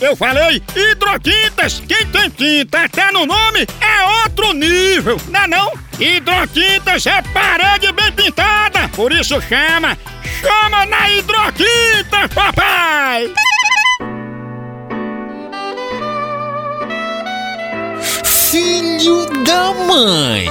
Eu falei hidrotintas. Quem tem tinta até no nome é outro nível, não é não? Hidrotintas é parede bem pintada, por isso chama, chama na hidrotinta, papai! Filho da mãe!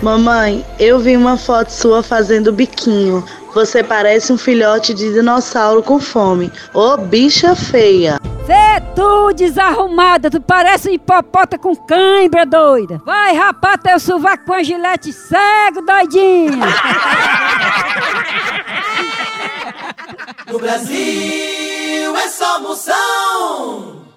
Mamãe, eu vi uma foto sua fazendo biquinho. Você parece um filhote de dinossauro com fome. Ô bicha feia! Vê tu, desarrumada, tu parece um hipopota com cãibra, doida. Vai rapar teu sovaco com a gilete cego, doidinha. No Brasil é só moção.